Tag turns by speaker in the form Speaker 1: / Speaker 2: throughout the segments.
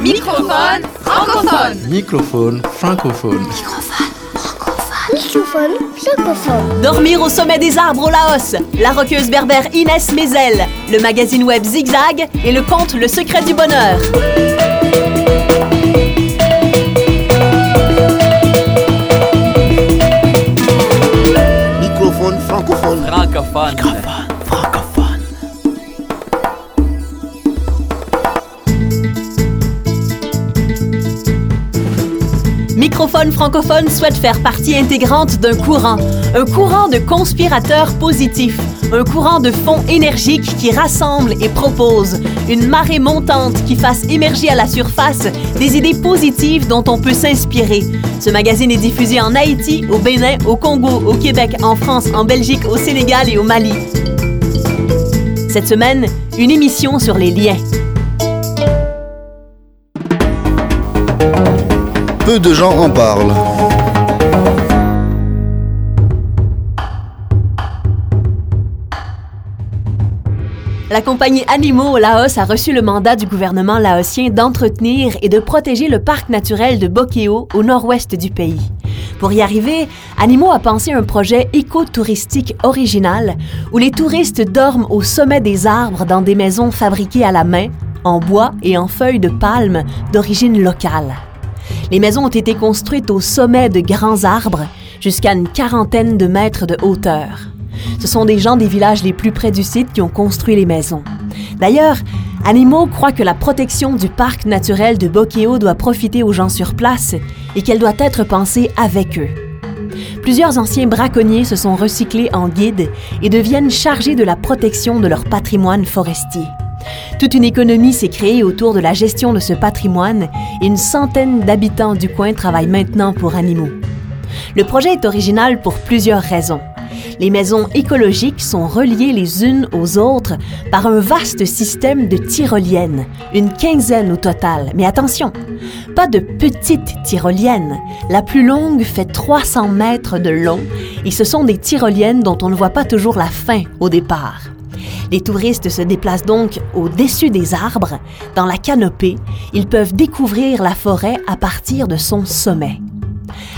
Speaker 1: Microphone francophone.
Speaker 2: Microphone francophone.
Speaker 3: Microphone francophone.
Speaker 4: Dormir au sommet des arbres au Laos. La roqueuse berbère Inès Mézel. Le magazine web Zigzag et le conte Le secret du bonheur.
Speaker 5: Microphone francophone.
Speaker 6: Francophone.
Speaker 4: Microphone francophone souhaite faire partie intégrante d'un courant, un courant de conspirateurs positifs, un courant de fond énergique qui rassemble et propose, une marée montante qui fasse émerger à la surface des idées positives dont on peut s'inspirer. Ce magazine est diffusé en Haïti, au Bénin, au Congo, au Québec, en France, en Belgique, au Sénégal et au Mali. Cette semaine, une émission sur les liens.
Speaker 5: Peu de gens en parlent.
Speaker 4: La compagnie Animaux au Laos a reçu le mandat du gouvernement laotien d'entretenir et de protéger le parc naturel de Bokeo au nord-ouest du pays. Pour y arriver, Animaux a pensé un projet écotouristique original où les touristes dorment au sommet des arbres dans des maisons fabriquées à la main, en bois et en feuilles de palme d'origine locale. Les maisons ont été construites au sommet de grands arbres, jusqu'à une quarantaine de mètres de hauteur. Ce sont des gens des villages les plus près du site qui ont construit les maisons. D'ailleurs, Animaux croit que la protection du parc naturel de Bokeo doit profiter aux gens sur place et qu'elle doit être pensée avec eux. Plusieurs anciens braconniers se sont recyclés en guides et deviennent chargés de la protection de leur patrimoine forestier. Toute une économie s'est créée autour de la gestion de ce patrimoine et une centaine d'habitants du coin travaillent maintenant pour Animaux. Le projet est original pour plusieurs raisons. Les maisons écologiques sont reliées les unes aux autres par un vaste système de tyroliennes, une quinzaine au total. Mais attention, pas de petites tyroliennes. La plus longue fait 300 mètres de long et ce sont des tyroliennes dont on ne voit pas toujours la fin au départ. Les touristes se déplacent donc au-dessus des arbres. Dans la canopée, ils peuvent découvrir la forêt à partir de son sommet.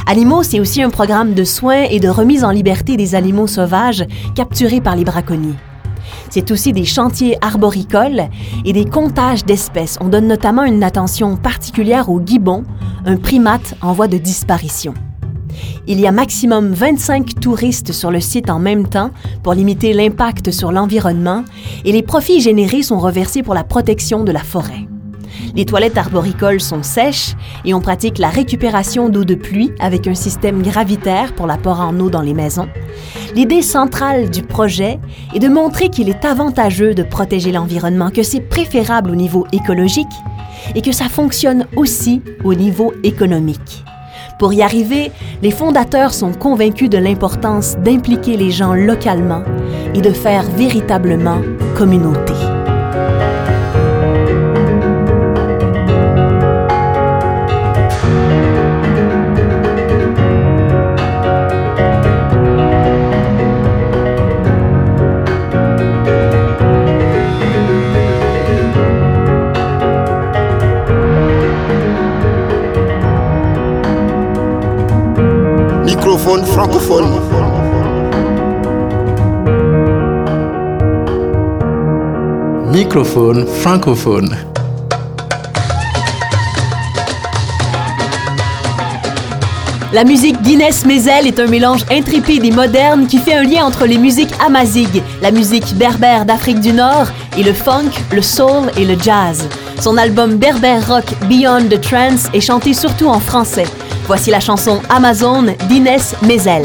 Speaker 4: Animaux, c'est aussi un programme de soins et de remise en liberté des animaux sauvages capturés par les braconniers. C'est aussi des chantiers arboricoles et des comptages d'espèces. On donne notamment une attention particulière au gibbon, un primate en voie de disparition. Il y a maximum 25 touristes sur le site en même temps pour limiter l'impact sur l'environnement et les profits générés sont reversés pour la protection de la forêt. Les toilettes arboricoles sont sèches et on pratique la récupération d'eau de pluie avec un système gravitaire pour l'apport en eau dans les maisons. L'idée centrale du projet est de montrer qu'il est avantageux de protéger l'environnement, que c'est préférable au niveau écologique et que ça fonctionne aussi au niveau économique. Pour y arriver, les fondateurs sont convaincus de l'importance d'impliquer les gens localement et de faire véritablement communauté.
Speaker 5: Microphone francophone.
Speaker 2: Microphone francophone.
Speaker 4: La musique d'Inès Mézel est un mélange intrépide et moderne qui fait un lien entre les musiques amazigh, la musique berbère d'Afrique du Nord, et le funk, le soul et le jazz. Son album berbère rock Beyond the Trance est chanté surtout en français. Voici la chanson Amazon d'Inès Mézel.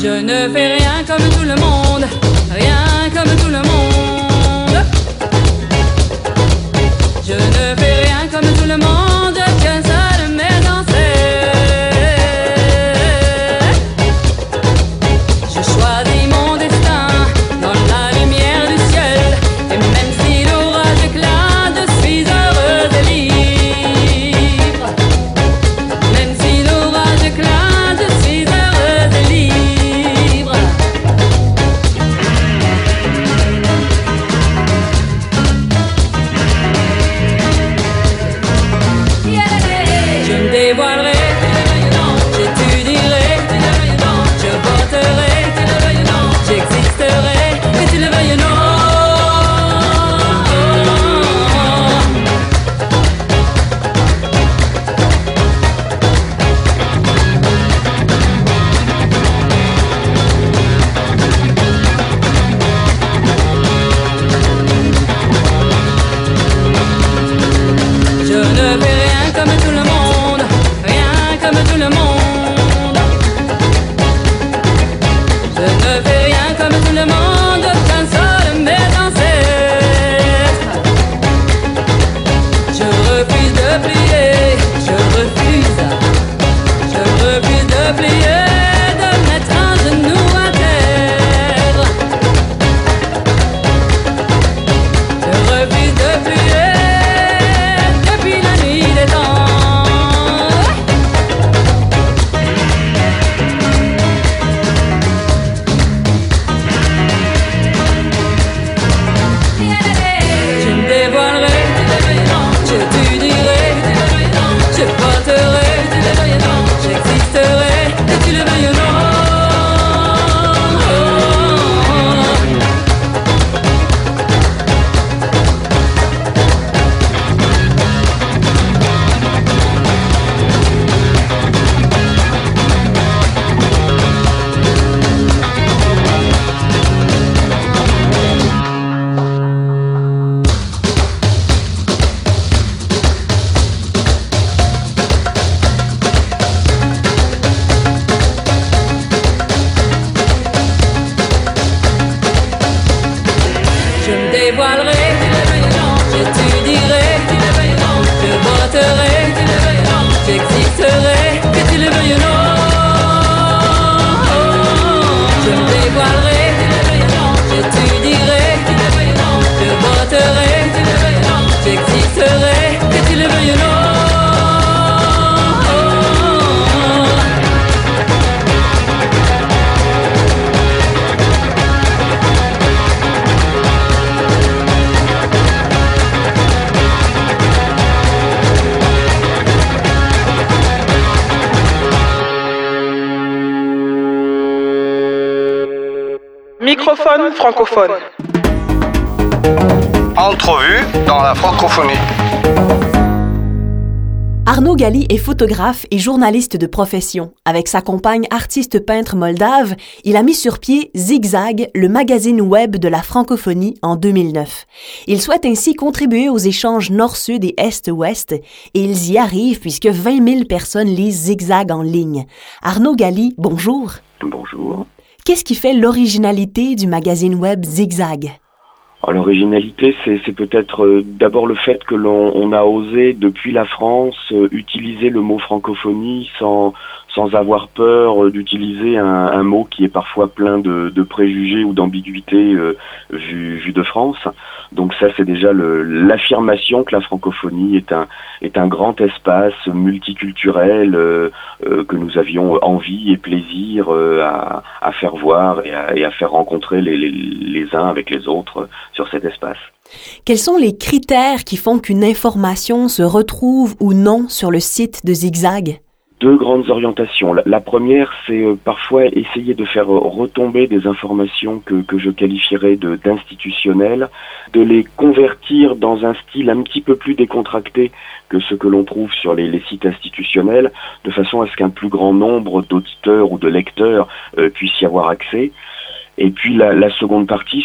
Speaker 1: Je ne fais rien comme tout le monde, de
Speaker 3: Microphone francophone.
Speaker 5: Entrevue dans la francophonie.
Speaker 4: Arnaud Gali est photographe et journaliste de profession. Avec sa compagne artiste peintre moldave, il a mis sur pied Zigzag, le magazine web de la francophonie en 2009. Il souhaite ainsi contribuer aux échanges nord-sud et est-ouest, et ils y arrivent puisque 20 000 personnes lisent Zigzag en ligne. Arnaud Gali, bonjour.
Speaker 7: Bonjour.
Speaker 4: Qu'est-ce qui fait l'originalité du magazine web Zigzag?
Speaker 7: Alors, L'originalité, c'est peut-être euh, d'abord le fait que l'on on a osé, depuis la France, euh, utiliser le mot francophonie sans, sans avoir peur euh, d'utiliser un, un mot qui est parfois plein de, de préjugés ou d'ambiguïté euh, vu, vu de France. Donc ça, c'est déjà l'affirmation que la francophonie est un, est un grand espace multiculturel euh, euh, que nous avions envie et plaisir euh, à, à faire voir et à, et à faire rencontrer les, les, les uns avec les autres sur cet espace.
Speaker 4: Quels sont les critères qui font qu'une information se retrouve ou non sur le site de Zigzag?
Speaker 7: Deux grandes orientations. La, première, c'est euh, parfois essayer de faire euh, retomber des informations que, que je qualifierais de d'institutionnelles, de les convertir dans un style un petit peu plus décontracté que ce que l'on trouve sur les, les sites institutionnels, de façon à ce qu'un plus grand nombre d'auditeurs ou de lecteurs euh, puissent y avoir accès. Et puis la, la seconde partie,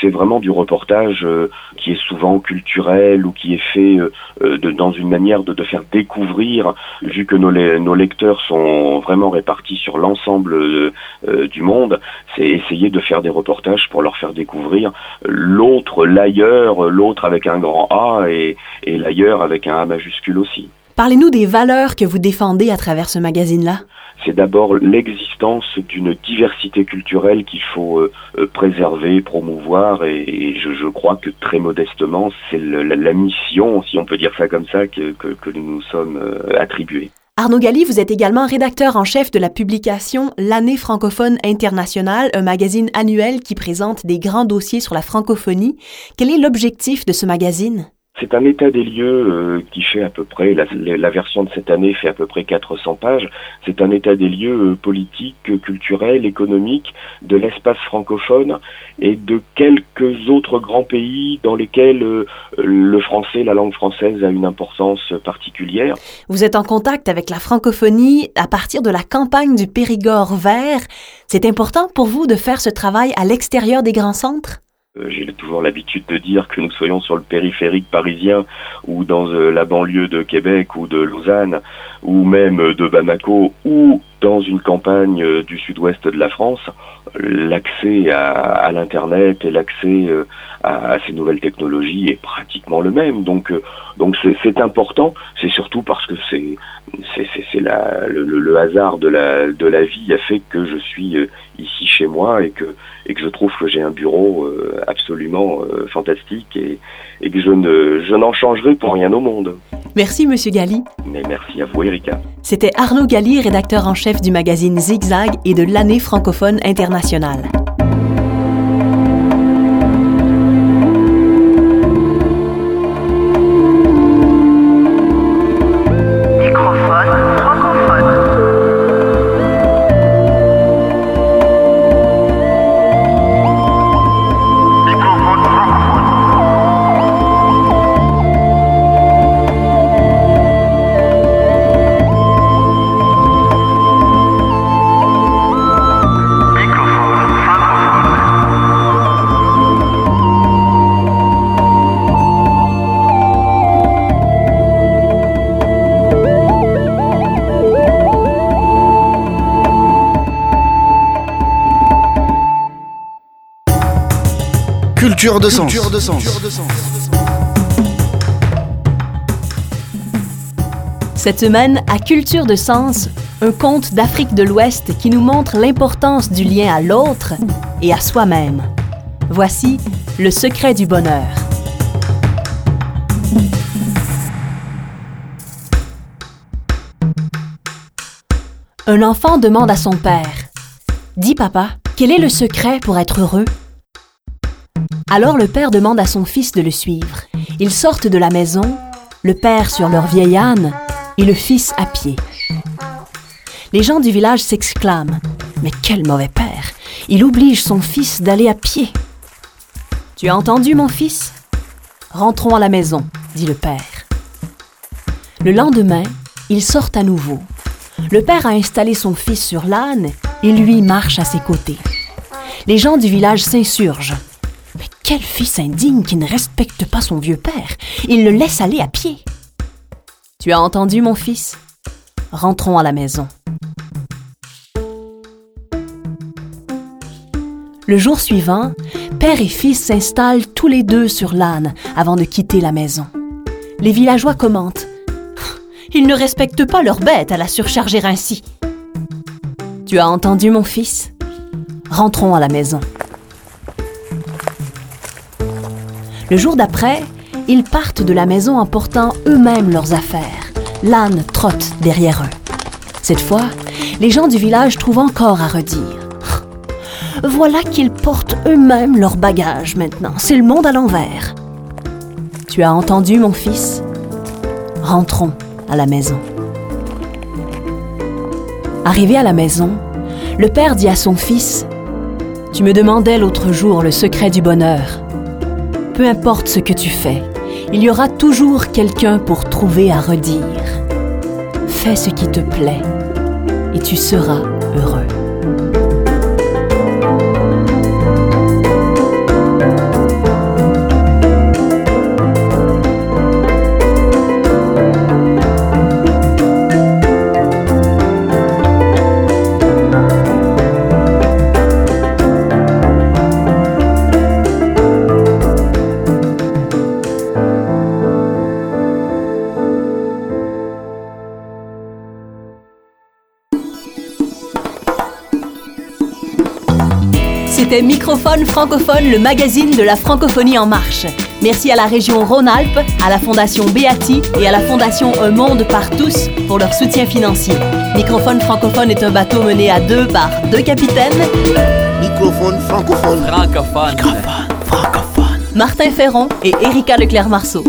Speaker 7: c'est vraiment du reportage euh, qui est souvent culturel ou qui est fait euh, euh, de, dans une manière de, de faire découvrir, vu que nos, nos lecteurs sont vraiment répartis sur l'ensemble euh, euh, du monde, c'est essayer de faire des reportages pour leur faire découvrir l'autre, l'ailleurs, l'autre avec un grand A et, et l'ailleurs avec un A majuscule aussi.
Speaker 4: Parlez-nous des valeurs que vous défendez à travers ce magazine-là.
Speaker 7: c'est d'abord l'existence d'une diversité culturelle qu'il faut euh, euh, préserver, promouvoir, et, et je, je crois que très modestement, c'est la, la mission, si on peut dire ça comme ça, que, que, que nous nous sommes euh, attribués.
Speaker 4: Arnaud Gali, vous êtes également rédacteur en chef de la publication L'année francophone internationale, un magazine annuel qui présente des grands dossiers sur la francophonie. Quel est l'objectif de ce magazine?
Speaker 7: C'est un état des lieux euh, qui fait à peu près, la, version de cette année fait à peu près 400 pages. C'est un état des lieux euh, politique, culturel, économique de l'espace francophone et de quelques autres grands pays dans lesquels euh, le français, la langue française a une importance particulière.
Speaker 4: Vous êtes en contact avec la francophonie à partir de la campagne du Périgord vert. C'est important pour vous de faire ce travail à l'extérieur des grands centres?
Speaker 7: Euh, J'ai toujours l'habitude de dire que nous soyons sur le périphérique parisien ou dans euh, la banlieue de Québec ou de Lausanne ou même de Bamako ou dans une campagne euh, du sud-ouest de la France, l'accès à, à l'internet et l'accès euh, à, à ces nouvelles technologies est pratiquement le même. Donc, euh, donc c'est- important. C'est surtout parce que c'est le, le- hasard de la de la vie a fait que je suis euh, ici chez moi et que et que je trouve que j'ai un bureau euh, absolument euh, fantastique et, et que je ne je n'en changerai pour rien au monde.
Speaker 4: Merci, Monsieur Galli.
Speaker 7: Mais merci à vous, Erika.
Speaker 4: C'était Arnaud Galli, rédacteur en chef du magazine Zigzag et de l'année francophone internationale.
Speaker 6: Culture de sens.
Speaker 4: Cette semaine, à Culture de Sens, un conte d'Afrique de l'Ouest qui nous montre l'importance du lien à l'autre et à soi-même. Voici Le secret du bonheur. Un enfant demande à son père Dis papa, quel est le secret pour être heureux? Alors le père demande à son fils de le suivre. Ils sortent de la maison, le père sur leur vieil âne et le fils à pied. Les gens du village s'exclament Mais quel mauvais père Il oblige son fils d'aller à pied. Tu as entendu, mon fils? Rentrons à la maison, dit le père. Le lendemain, ils sortent à nouveau. Le père a installé son fils sur l'âne et lui marche à ses côtés. Les gens du village s'insurgent. Quel fils indigne qui ne respecte pas son vieux père Il le laisse aller à pied. Tu as entendu, mon fils? Rentrons à la maison. Le jour suivant, père et fils s'installent tous les deux sur l'âne avant de quitter la maison. Les villageois commentent. Ils ne respectent pas leur bête à la surcharger ainsi. Tu as entendu, mon fils? Rentrons à la maison. Le jour d'après, ils partent de la maison en portant eux-mêmes leurs affaires. L'âne trotte derrière eux. Cette fois, les gens du village trouvent encore à redire. Voilà qu'ils portent eux-mêmes leurs bagages maintenant. C'est le monde à l'envers. Tu as entendu, mon fils? Rentrons à la maison. Arrivé à la maison, le père dit à son fils Tu me demandais l'autre jour le secret du bonheur. Peu importe ce que tu fais, il y aura toujours quelqu'un pour trouver à redire. Fais ce qui te plaît et tu seras heureux. C'était Microphone francophone, le magazine de la francophonie en marche. Merci à la région Rhône-Alpes, à la Fondation Beati et à la Fondation Un Monde par tous pour leur soutien financier. Microphone francophone est un bateau mené à deux par deux capitaines,
Speaker 6: Microphone francophone.
Speaker 8: Francophone.
Speaker 6: Francophone.
Speaker 4: Martin Ferron et Erika Leclerc-Marceau.